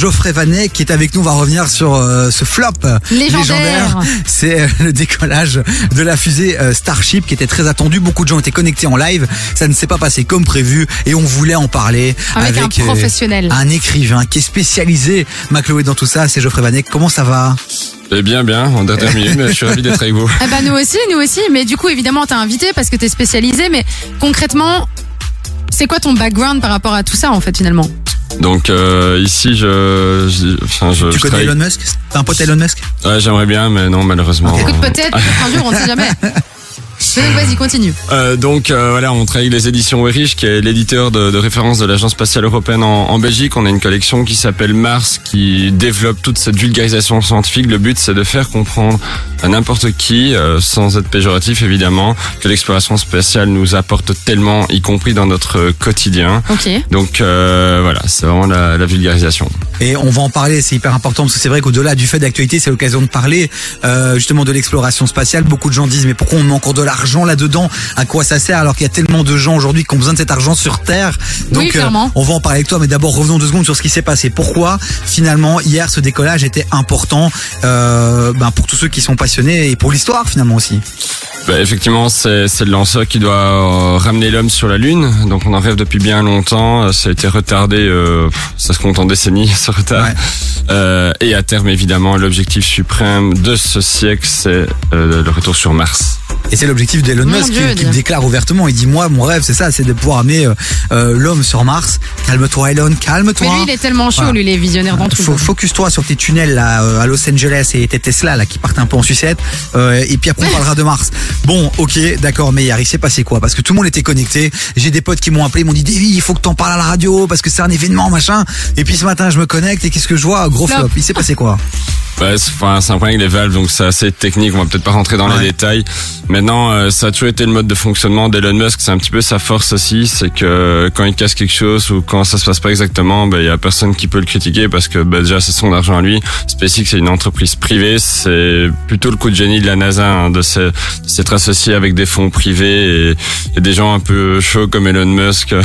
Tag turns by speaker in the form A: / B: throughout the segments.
A: Geoffrey Vanet qui est avec nous. On va revenir sur euh, ce flop
B: Légendaire.
A: C'est euh, le décollage de la fusée euh, Starship qui était très attendu. Beaucoup de gens étaient connectés en live. Ça ne s'est pas passé comme prévu et on voulait en parler
B: Avec un
A: euh,
B: professionnel.
A: un écrivain qui est spécialisé, Macloé, dans tout ça. C'est Geoffrey Vanet. Comment ça va?
C: Eh bien, bien, en dernière minute, mais je suis ravi d'être avec vous.
B: Ah bah nous aussi, nous aussi. Mais du coup, évidemment, t'as invité parce que t'es spécialisé. Mais concrètement, c'est quoi ton background par rapport à tout ça, en fait, finalement?
C: Donc euh, ici, je, je, enfin, je,
A: Tu
C: je
A: connais
C: travaille-
A: Elon Musk? T'as un pote Elon Musk?
C: Ouais, j'aimerais bien, mais non, malheureusement.
B: Écoute, peut-être, peut-être un jour, on ne sait jamais. Vas-y, continue.
C: Euh, donc euh, voilà, on travaille avec les éditions Werich, qui est l'éditeur de, de référence de l'Agence spatiale européenne en, en Belgique. On a une collection qui s'appelle Mars, qui développe toute cette vulgarisation scientifique. Le but, c'est de faire comprendre à n'importe qui, euh, sans être péjoratif évidemment, que l'exploration spatiale nous apporte tellement, y compris dans notre quotidien.
B: Ok.
C: Donc euh, voilà, c'est vraiment la, la vulgarisation.
A: Et on va en parler, c'est hyper important parce que c'est vrai qu'au-delà du fait d'actualité, c'est l'occasion de parler euh, justement de l'exploration spatiale. Beaucoup de gens disent mais pourquoi on met encore de l'argent là-dedans? À quoi ça sert alors qu'il y a tellement de gens aujourd'hui qui ont besoin de cet argent sur Terre? Donc
B: Oui, clairement.
A: on va en parler avec toi, mais d'abord revenons deux secondes sur ce qui s'est passé. Pourquoi finalement hier ce décollage était important euh, ben, pour tous ceux qui sont et pour l'histoire finalement aussi.
C: Bah, effectivement, c'est le lanceur qui doit euh, ramener l'homme sur la Lune. Donc on en rêve depuis bien longtemps. Euh, Ça a été retardé, euh, ça se compte en décennies, ce retard.
A: Ouais.
C: Euh, et à terme, évidemment, l'objectif suprême de ce siècle, c'est le retour sur Mars.
A: Et c'est l'objectif d'Elon Musk
B: Dieu,
A: qui, qui déclare ouvertement. Il dit moi mon rêve c'est ça, c'est de pouvoir amener euh, euh, l'homme sur Mars. Calme-toi Elon, calme-toi.
B: Mais lui, il est tellement chaud,
A: Voilà.
B: lui, il est visionnaire dans tout.
A: Fo- Focus-toi sur tes tunnels là euh, à Los Angeles et tes Tesla là qui partent un peu en sucette. Euh, et puis après on parlera de Mars. Bon, ok, d'accord, mais hier il s'est passé quoi? Parce que tout le monde était connecté. J'ai des potes qui m'ont appelé, ils m'ont dit Davy, il faut que t'en parles à la radio parce que c'est un événement machin. Et puis ce matin je me connecte et qu'est-ce que je vois? Gros
B: Flop.
A: flop. Il s'est passé quoi?
C: Ouais, c'est enfin, c'est un problème avec les valves, donc c'est assez technique. On va peut-être pas rentrer dans
A: Ouais.
C: les détails. Maintenant, euh, ça a toujours été le mode de fonctionnement d'Elon Musk. C'est un petit peu sa force aussi, c'est que quand il casse quelque chose ou quand ça se passe pas exactement, ben il y a personne qui peut le critiquer parce que ben, déjà c'est son argent à lui. SpaceX c'est une entreprise privée, c'est plutôt le coup de génie de la NASA hein, de s'être associé avec des fonds privés et, et des gens un peu chauds comme Elon Musk.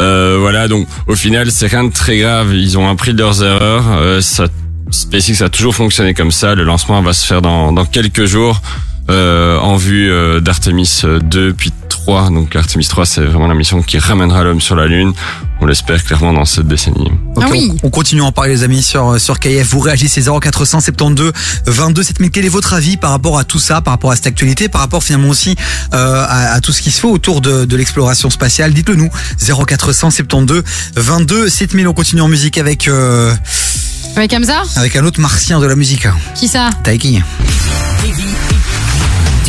C: Euh, voilà, donc au final c'est rien de très grave. Ils ont appris de leurs erreurs. Euh, ça SpaceX a toujours fonctionné comme ça. Le lancement va se faire dans, dans quelques jours euh, en vue euh, d'Artemis 2 puis 3. Donc Artemis 3, c'est vraiment la mission qui ramènera l'homme sur la Lune. On l'espère clairement dans cette décennie.
A: Ok,
B: Ah oui.
A: on, on continue à en parler les amis sur sur KF. Vous réagissez 0472 22 7000. Quel est votre avis par rapport à tout ça, par rapport à cette actualité, par rapport finalement aussi euh, à, à tout ce qui se fait autour de, de l'exploration spatiale? Dites-le nous. 0472 22 7000. On continue en musique avec euh,
B: Avec Hamza
A: avec un autre martien de la musique.
B: Qui ça
A: Taiki.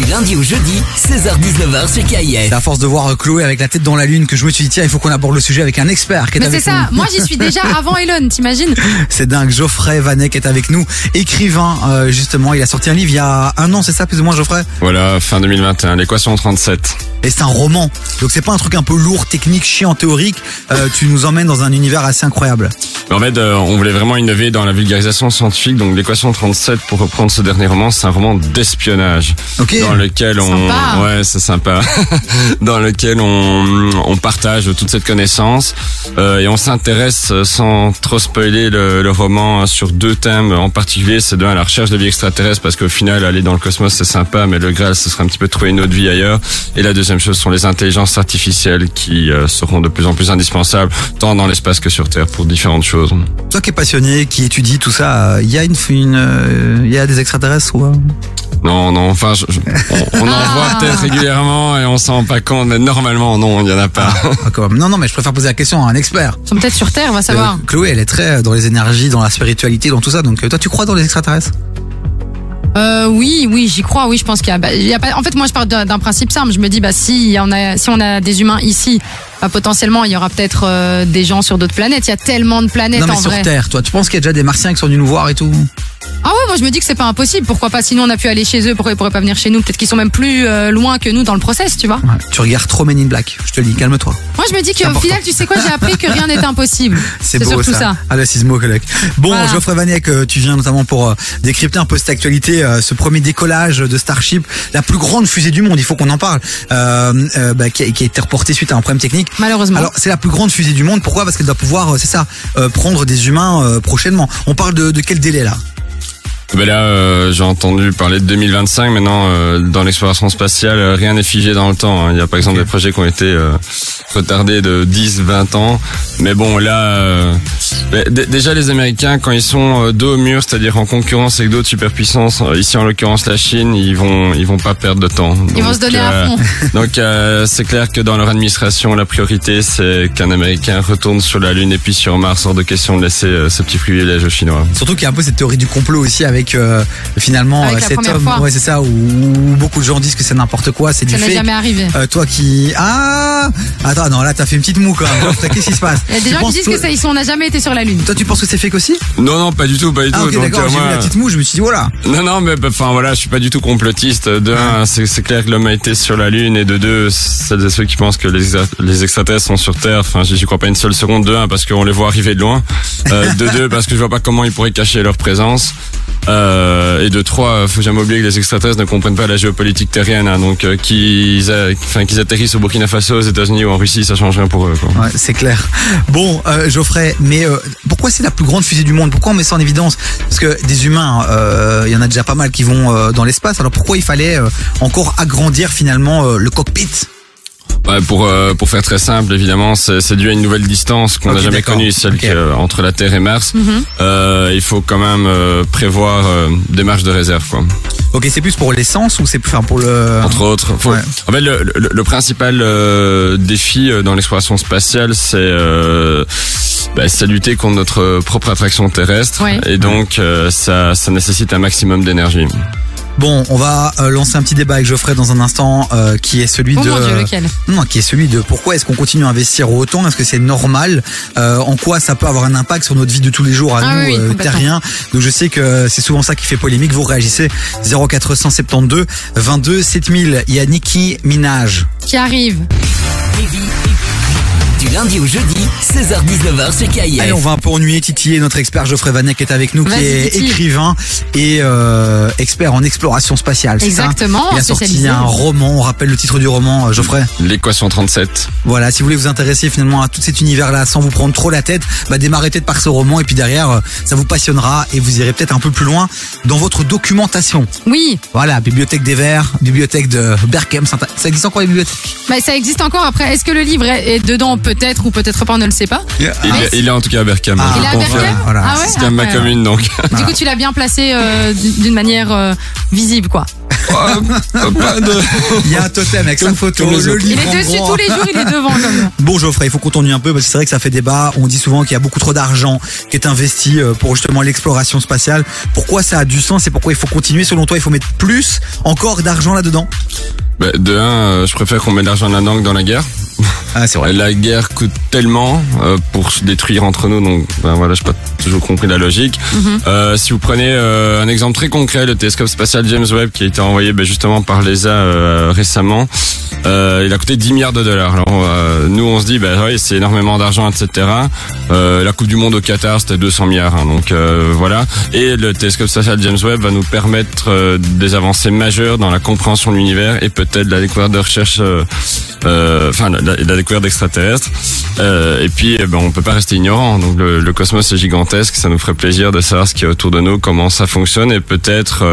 D: Du lundi au jeudi, 16h-19h sur KIF.
A: C'est à force de voir Chloé avec la tête dans la lune que je me suis dit tiens il faut qu'on aborde le sujet avec un expert qui est
B: Mais c'est ça,
A: nous.
B: moi j'y suis déjà avant Elon, t'imagines
A: C'est dingue. Geoffrey Vanek est avec nous, écrivain euh, justement. Il a sorti un livre il y a un an, c'est ça plus ou moins Geoffrey?
C: Voilà, fin 2021, l'équation 37.
A: Et c'est un roman. Donc c'est pas un truc un peu lourd, technique, chiant, théorique. Euh, tu nous emmènes dans un univers assez incroyable.
C: Mais en fait, euh, on voulait vraiment innover dans la vulgarisation scientifique. Donc l'équation 37, pour reprendre ce dernier roman, c'est un roman d'espionnage.
A: Ok.
C: Dans lequel on...
B: Sympa.
C: Ouais, c'est sympa. dans lequel on, on partage toute cette connaissance. Euh, et on s'intéresse, euh, sans trop spoiler le, le roman, euh, sur deux thèmes en particulier. C'est de un, la recherche de vie extraterrestre, parce qu'au final, aller dans le cosmos, c'est sympa, mais le Graal, ce serait un petit peu trouver une autre vie ailleurs. Et la deuxième chose sont les intelligences artificielles qui euh, seront de plus en plus indispensables, tant dans l'espace que sur Terre, pour différentes choses.
A: Toi qui es passionné, qui étudie tout ça, il y a une, euh, il y a des extraterrestres ou euh
C: Non, non, enfin, je- je- on, on en
B: Ah.
C: voit peut-être régulièrement et on s'en rend pas compte, mais normalement, non, il y en a pas.
A: Ah, même. Non, non, mais je préfère poser la question à un expert.
B: Ils sont peut-être sur Terre, va savoir.
A: Euh, Chloé, elle est très dans les énergies, dans la spiritualité, dans tout ça. Donc euh, toi, tu crois dans les extraterrestres?
B: Euh, oui, oui, j'y crois. Oui, je pense qu'il y a. bah, il y a pas, en fait, moi, je pars d'un d'un principe simple. Je me dis, bah, si on a, si on a des humains ici, bah, potentiellement, il y aura peut-être euh, des gens sur d'autres planètes. Il y a tellement de planètes
A: Non, mais
B: en
A: sur
B: vrai.
A: Terre, toi, tu penses qu'il y a déjà des martiens qui sont venus nous voir et tout?
B: Ah ouais, moi je me dis que c'est pas impossible. Pourquoi pas Sinon on a pu aller chez eux. Pourquoi ils pourraient pas venir chez nous? Peut-être qu'ils sont même plus euh, loin que nous dans le process, tu vois.
A: Ouais. Tu regardes trop Men in Black. Je te le dis, calme-toi.
B: Moi je me dis qu'au final, tu sais quoi J'ai appris que rien n'est impossible.
A: C'est beau
B: surtout
A: ça.
B: ça.
A: Ah la sismo collègue. Bon,
B: Voilà.
A: Geoffrey Vaniek, euh, tu viens notamment pour euh, décrypter un peu cette actualité, euh, ce premier décollage de Starship, la plus grande fusée du monde. Il faut qu'on en parle, bah, qui, a, qui a été reportée suite à un problème technique.
B: Malheureusement.
A: Alors c'est la plus grande fusée du monde. Pourquoi? Parce qu'elle doit pouvoir, c'est ça, prendre des humains prochainement. On parle de, de quel délai là?
C: Ben là, euh, j'ai entendu parler de 2025. Maintenant, euh, dans l'exploration spatiale, euh, rien n'est figé dans le temps. hein. Il y a par exemple des projets qui ont été euh, retardés de 10, 20 ans. Mais bon, là, euh, ben, déjà les Américains, quand ils sont euh, dos au mur, c'est-à-dire en concurrence avec d'autres superpuissances, euh, ici en l'occurrence la Chine, ils vont, ils vont pas perdre de temps.
B: Ils vont se donner
C: euh,
B: à fond.
C: Donc euh, c'est clair que dans leur administration, la priorité c'est qu'un Américain retourne sur la Lune et puis sur Mars, hors de question de laisser euh, ce petit privilège aux Chinois.
A: Surtout qu'il y a un peu cette théorie du complot aussi avec euh, finalement
B: Avec
A: euh, cet homme.
B: fois.
A: Ouais, c'est ça. Où, où beaucoup de gens disent que c'est n'importe quoi, c'est du
B: Ça n'est
A: fait.
B: jamais arrivé.
A: Euh, toi qui ah attends non là t'as fait une petite moue quand même. Qu'est-ce qui se passe?
B: Il y a des
A: Tu
B: gens qui disent
A: toi-
B: que ça, ils sont, on n'a jamais été sur la Lune.
A: Toi tu penses que c'est fake aussi?
C: Non non pas du tout, pas du
A: Ah
C: tout. Donc,
A: d'accord.
C: euh,
A: J'ai vu
C: moi-
A: la petite moue, je me suis dit voilà.
C: Non, non, mais bah, enfin voilà, je suis pas du tout complotiste. De un, c'est c'est clair que l'homme a été sur la Lune, et de deux, celles et ceux qui pensent que les, extraterrestres sont sur Terre, enfin, j'y crois pas une seule seconde. De un, parce qu'on les voit arriver de loin. Euh, de deux, parce que je vois pas comment ils pourraient cacher leur présence. Euh, et de trois, faut jamais oublier que les extraterrestres ne comprennent pas la géopolitique terrienne. hein. donc euh, qu'ils enfin, qu'ils atterrissent au Burkina Faso, aux États-Unis ou en Russie, ça change rien pour eux.
A: Ouais, c'est clair. Bon, euh, Geoffrey, mais pourquoi c'est la plus grande fusée du monde? Pourquoi on met ça en évidence? Parce que des humains, il y en a déjà pas mal qui vont dans l'espace. Alors pourquoi il fallait encore agrandir finalement le cockpit?
C: Ouais, pour euh, pour faire très simple, évidemment, c'est c'est dû à une nouvelle distance qu'on n'a
A: Ok,
C: jamais connue, celle
A: Ok.
C: qui est, euh, entre la Terre et Mars.
B: Mhm.
C: Euh, il faut quand même euh, prévoir euh, des marges de réserve, quoi.
A: Ok, c'est plus pour l'essence ou c'est plus enfin, pour le
C: Entre autres, faut-
A: Ouais.
C: en fait, le, le, le principal euh, défi euh, dans l'exploration spatiale, c'est euh, bah, c'est lutter contre notre propre attraction terrestre,
B: Ouais.
C: et donc euh, ça ça nécessite un maximum d'énergie.
A: Bon, on va euh, lancer un petit débat avec Geoffrey dans un instant, euh, qui est celui
B: Oh
A: de
B: mon dieu, lequel?
A: Non, qui est celui de pourquoi est-ce qu'on continue à investir autant Est-ce que c'est normal Euh, En quoi ça peut avoir un impact sur notre vie de tous les jours à
B: Ah
A: nous,
B: oui, oui,
A: euh,
B: complètement.
A: terriens? Donc je sais que c'est souvent ça qui fait polémique. Vous réagissez 0472 22 7000. Il y a Nicki Minaj.
B: Qui arrive
D: Du lundi au jeudi, 16h-19h sur KIF.
A: Allez, on va un peu ennuyer, titiller notre expert Geoffrey Vanek qui est avec nous, qui est écrivain et euh, expert en exploration spatiale.
B: Exactement,
A: Il a sorti un roman. On rappelle le titre du roman, euh, Geoffrey.
C: L'équation 37.
A: Voilà, si vous voulez vous intéresser finalement à tout cet univers-là sans vous prendre trop la tête, bah démarrez peut-être par ce roman et puis derrière, euh, ça vous passionnera et vous irez peut-être un peu plus loin dans votre documentation.
B: Oui,
A: Voilà, bibliothèque des Verts, bibliothèque de Berkem, ça existe encore les bibliothèques?
B: Bah, ça existe encore. Après, est-ce que le livre est, est dedans Peut-être ou peut-être pas, on ne le sait pas.
C: Il, est- il est en tout cas à Berkham.
A: Ah,
C: je
B: Il est à
C: confirme.
B: Berkham
A: voilà.
B: Ah ouais
C: C'est quand même ma
B: Ah,
C: commune, donc.
B: Du coup, tu l'as bien placé euh, d'une manière euh, visible, quoi.
C: Pas de...
A: Il y a un totem avec sa photo, le.
B: Il est
A: en
B: dessus tous les jours, il est devant comme.
A: Bon Geoffrey, il faut qu'on tourne un peu parce que c'est vrai que ça fait débat. On dit souvent qu'il y a beaucoup trop d'argent qui est investi euh, pour justement l'exploration spatiale. Pourquoi ça a du sens et pourquoi il faut continuer? Selon toi, il faut mettre plus encore d'argent là-dedans?
C: Bah, de un, euh, je préfère qu'on mette de l'argent là-dedans que dans la guerre.
A: Ah, c'est vrai.
C: La guerre coûte tellement euh, pour se détruire entre nous, donc ben voilà, j'ai pas toujours compris la logique.
B: Mhm.
C: Euh, si vous prenez euh, un exemple très concret, le télescope spatial James Webb qui a été envoyé ben, justement par l'ESA euh, récemment, euh, il a coûté 10 milliards de dollars. Alors euh, nous on se dit, ben oui, c'est énormément d'argent, etc. Euh, la Coupe du Monde au Qatar c'était 200 milliards, hein, donc euh, voilà. Et le télescope spatial James Webb va nous permettre euh, des avancées majeures dans la compréhension de l'univers et peut-être la découverte de recherche, euh, enfin la, la- découverte d'extraterrestres. Et puis, eh ben, on peut pas rester ignorant. Donc, le, cosmos est gigantesque. Ça nous ferait plaisir de savoir ce qui est autour de nous, comment ça fonctionne, et peut-être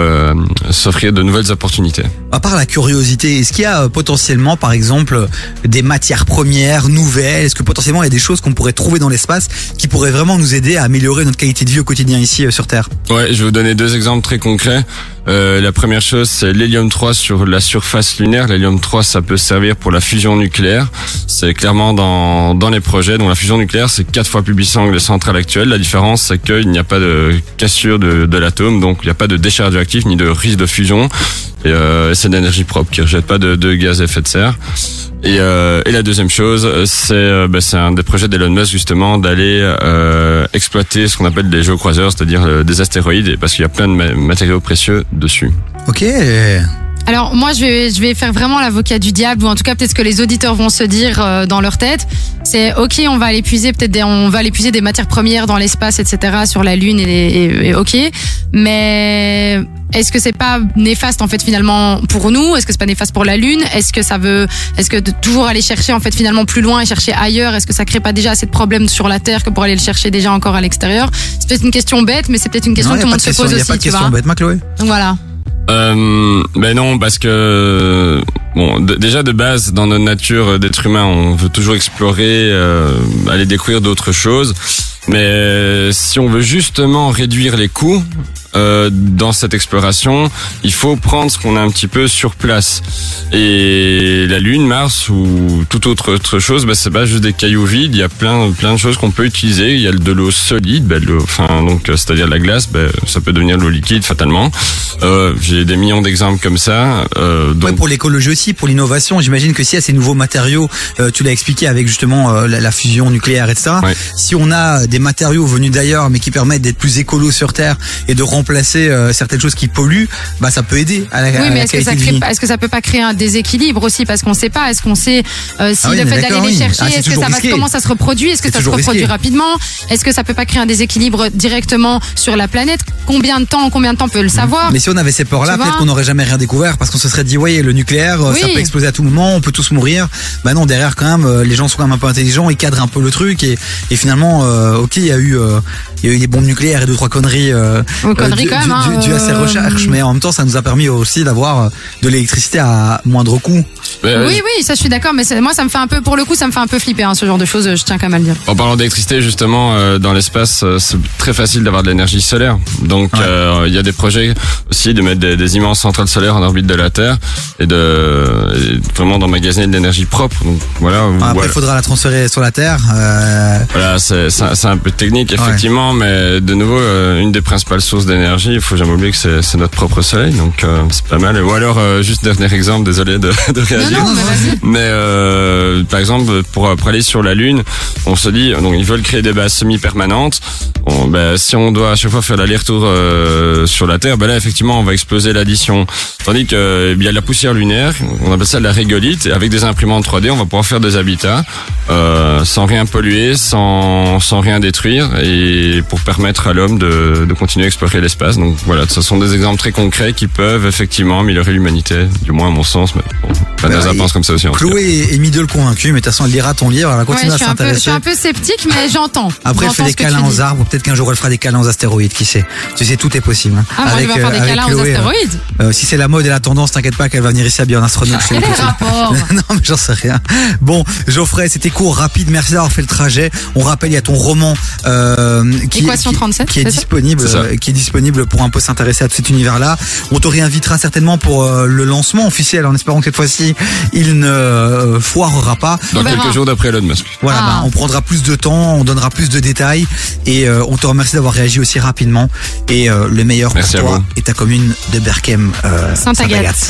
C: s'offrir de nouvelles opportunités.
A: À part la curiosité, est-ce qu'il y a potentiellement, par exemple, des matières premières nouvelles? Est-ce que potentiellement il y a des choses qu'on pourrait trouver dans l'espace qui pourraient vraiment nous aider à améliorer notre qualité de vie au quotidien ici euh, sur Terre
C: Ouais, je vais vous donner deux exemples très concrets. Euh, la première chose, c'est l'hélium 3 sur la surface lunaire. L'hélium 3, ça peut servir pour la fusion nucléaire. C'est clairement dans, dans les projets. Donc la fusion nucléaire, c'est quatre fois plus puissant que les centrales actuelles. La différence, c'est qu'il n'y a pas de cassure de, de l'atome, donc il n'y a pas de déchets radioactifs ni de risque de fusion. Et, euh, c'est de l'énergie propre qui ne rejette pas de, de gaz à effet de serre. Et, euh, et la deuxième chose, c'est bah, un des projets d'Elon Musk justement d'aller euh, exploiter ce qu'on appelle des géocroiseurs, c'est-à-dire euh, des astéroïdes, parce qu'il y a plein de ma- matériaux précieux dessus.
A: Ok.
B: Alors moi je vais je vais faire vraiment l'avocat du diable ou en tout cas peut-être ce que les auditeurs vont se dire euh, dans leur tête. C'est ok on va aller puiser peut-être des, on va aller puiser des matières premières dans l'espace etc sur la lune et, et, et ok. Mais est-ce que c'est pas néfaste en fait finalement pour nous? Est-ce que c'est pas néfaste pour la lune? Est-ce que ça veut est-ce que de toujours aller chercher en fait finalement plus loin et chercher ailleurs? Est-ce que ça crée pas déjà assez de problèmes sur la terre que pour aller le chercher déjà encore à l'extérieur? C'est peut-être une question bête mais c'est peut-être une question
A: Non,
B: que tout le monde
A: de
B: se
A: question,
B: pose
A: y a pas de
B: aussi
A: question bête, ma Chloé.
B: donc voilà
C: Euh, ben non, parce que bon, d- déjà de base, dans notre nature euh, d'être humain, on veut toujours explorer, euh, aller découvrir d'autres choses. Mais si on veut justement réduire les coûts euh, dans cette exploration, il faut prendre ce qu'on a un petit peu sur place. Et la Lune, Mars ou toute autre, autre chose, bah, c'est pas juste des cailloux vides. Il y a plein, plein de choses qu'on peut utiliser. Il y a de l'eau solide, bah, de enfin donc euh, c'est-à-dire la glace, bah, ça peut devenir de l'eau liquide fatalement. Euh, J'ai des millions d'exemples comme ça. Euh, donc
A: Ouais, pour l'écologie aussi, pour l'innovation, j'imagine que s'il y a ces nouveaux matériaux, euh, tu l'as expliqué avec justement la, la fusion nucléaire, etc.
C: Ouais.
A: Si on a des matériaux venus d'ailleurs, mais qui permettent d'être plus écolos sur Terre et de remplacer euh, certaines choses qui polluent, bah ça peut aider à la,
B: Oui, mais est-ce que, ça crée, pas- est-ce que ça peut pas créer un déséquilibre aussi? Parce qu'on sait pas. Est-ce qu'on sait euh, si
A: Ah oui,
B: le fait d'aller les chercher,
A: Ah,
B: est-ce que ça va, comment ça se reproduit? Est-ce que ça se reproduit
A: risqué.
B: rapidement? Est-ce que ça peut pas créer un déséquilibre directement sur la planète? Combien de temps Combien de temps on peut le savoir?
A: Mais si on avait ces peurs-là, peut-être qu'on n'aurait jamais rien découvert parce qu'on se serait dit, ouais, le nucléaire, euh, ça peut exploser à tout moment, on peut tous mourir. Bah non, derrière quand même, euh, les gens sont quand même un peu intelligents, ils cadrent un peu le truc et, et finalement, euh, ok, il y a eu, euh, il y a eu des bombes nucléaires et deux trois conneries, euh,
B: connerie
A: dû-
B: quand même,
A: dû-
B: hein,
A: dû- dû à ces
B: euh,
A: recherches, mais en même temps, ça nous a permis aussi d'avoir euh, de l'électricité à moindre coût.
C: mais, euh,
B: Oui, oui, ça je suis d'accord, mais moi ça me fait un peu, pour le coup, ça me fait un peu flipper hein, ce genre de choses. Je tiens quand même à le dire.
C: En parlant d'électricité, justement, euh, dans l'espace, euh, c'est très facile d'avoir de l'énergie solaire. Donc,
A: Ouais.
C: euh, il y a des projets aussi de mettre des, des immenses centrales solaires en orbite de la Terre et de et vraiment d'emmagasiner de l'énergie propre. Donc, voilà.
A: Après,
C: voilà.
A: il faudra la transférer sur la Terre. euh,
C: Voilà, c'est c'est un- peu technique effectivement, mais de nouveau, euh, une des principales sources d'énergie, il faut jamais oublier que c'est c'est notre propre soleil, donc euh, c'est pas mal. Ou alors, euh, juste dernier exemple, désolé de, de
B: Non,
C: réagir.
B: non, mais vas-y.
C: Mais euh, par exemple, pour, pour aller sur la Lune, on se dit, donc ils veulent créer des bases semi-permanentes. Ben, si on doit à chaque fois faire l'aller-retour euh, sur la Terre, ben là effectivement on va exploser l'addition. Tandis que euh, il y a la poussière lunaire, on appelle ça la régolite, et avec des imprimantes 3D, on va pouvoir faire des habitats euh, sans rien polluer, sans, sans rien détruire, et pour permettre à l'homme de, de continuer à explorer Donc voilà, ce sont des exemples très concrets qui peuvent effectivement améliorer l'humanité, du moins à mon sens. Mais bon, la
A: Bah, et
C: pense comme ça aussi. en tout cas.
A: Chloé est middle convaincue, mais de toute façon, elle lira ton livre, elle va
B: Ouais,
A: à
B: suis un peu, je suis
A: s'intéresser.
B: un peu sceptique, mais j'entends.
A: Après, elle fait des câlins aux arbres, peut-être qu'un jour elle fera des câlins aux astéroïdes, qui sait. Tu sais, tout est possible. hein.
B: Ah, moi je vais faire des
A: euh, avec
B: câlins aux
A: Chloé, euh,
B: astéroïdes.
A: euh, si c'est la mode et la tendance, t'inquiète pas qu'elle va venir ici habillée en astronaute. le
B: Quel le rapport
A: non, mais j'en sais rien. Bon, Geoffrey, c'était court, rapide. Merci d'avoir fait le trajet. On rappelle, il y a ton roman euh, qui,
B: Équation
A: qui-
B: 37,
A: qui est disponible, euh, qui est disponible pour un peu s'intéresser à tout cet univers-là. On te réinvitera certainement pour euh, le lancement officiel, en espérant que cette fois-ci, il ne euh, foirera pas.
C: Dans quelques jours d'après Elon Musk.
A: Voilà,
B: Ah.
A: bah, on prendra plus de temps, on donnera plus de détails et euh, on te remercie d'avoir réagi aussi rapidement. Et euh, le meilleur
C: Merci
A: pour
C: à
A: toi
C: vous.
A: est ta commune de Berkem, euh,
B: Sainte-Agathe.